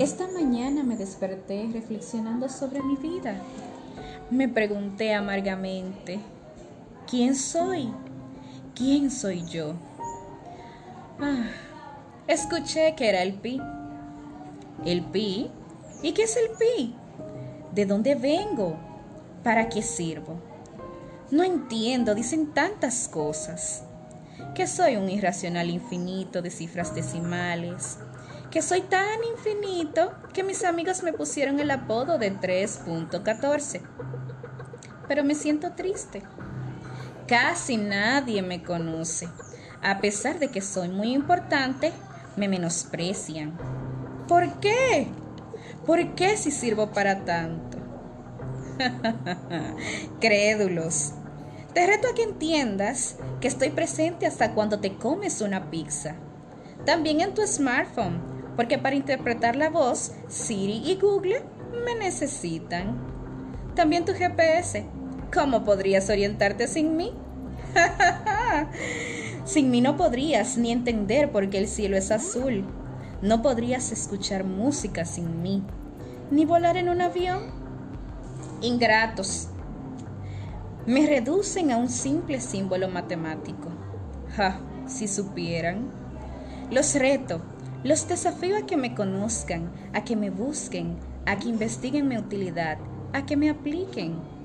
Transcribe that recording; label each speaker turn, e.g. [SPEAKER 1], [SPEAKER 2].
[SPEAKER 1] Esta mañana me desperté reflexionando sobre mi vida. Me pregunté amargamente, ¿quién soy? ¿Quién soy yo? Ah, escuché que era el pi. ¿El pi? ¿Y qué es el pi? ¿De dónde vengo? ¿Para qué sirvo? No entiendo, dicen tantas cosas. Que soy un irracional infinito de cifras decimales, que soy tan infinito que mis amigos me pusieron el apodo de 3.14. Pero me siento triste. Casi nadie me conoce. A pesar de que soy muy importante, me menosprecian. ¿Por qué? ¿Por qué si sirvo para tanto? Crédulos. Te reto a que entiendas que estoy presente hasta cuando te comes una pizza. También en tu smartphone porque para interpretar la voz, Siri y Google me necesitan. También tu GPS. ¿Cómo podrías orientarte sin mí? sin mí no podrías ni entender por qué el cielo es azul. No podrías escuchar música sin mí, ni volar en un avión. Ingratos. Me reducen a un simple símbolo matemático. Ja, si supieran. Los reto los desafío a que me conozcan, a que me busquen, a que investiguen mi utilidad, a que me apliquen.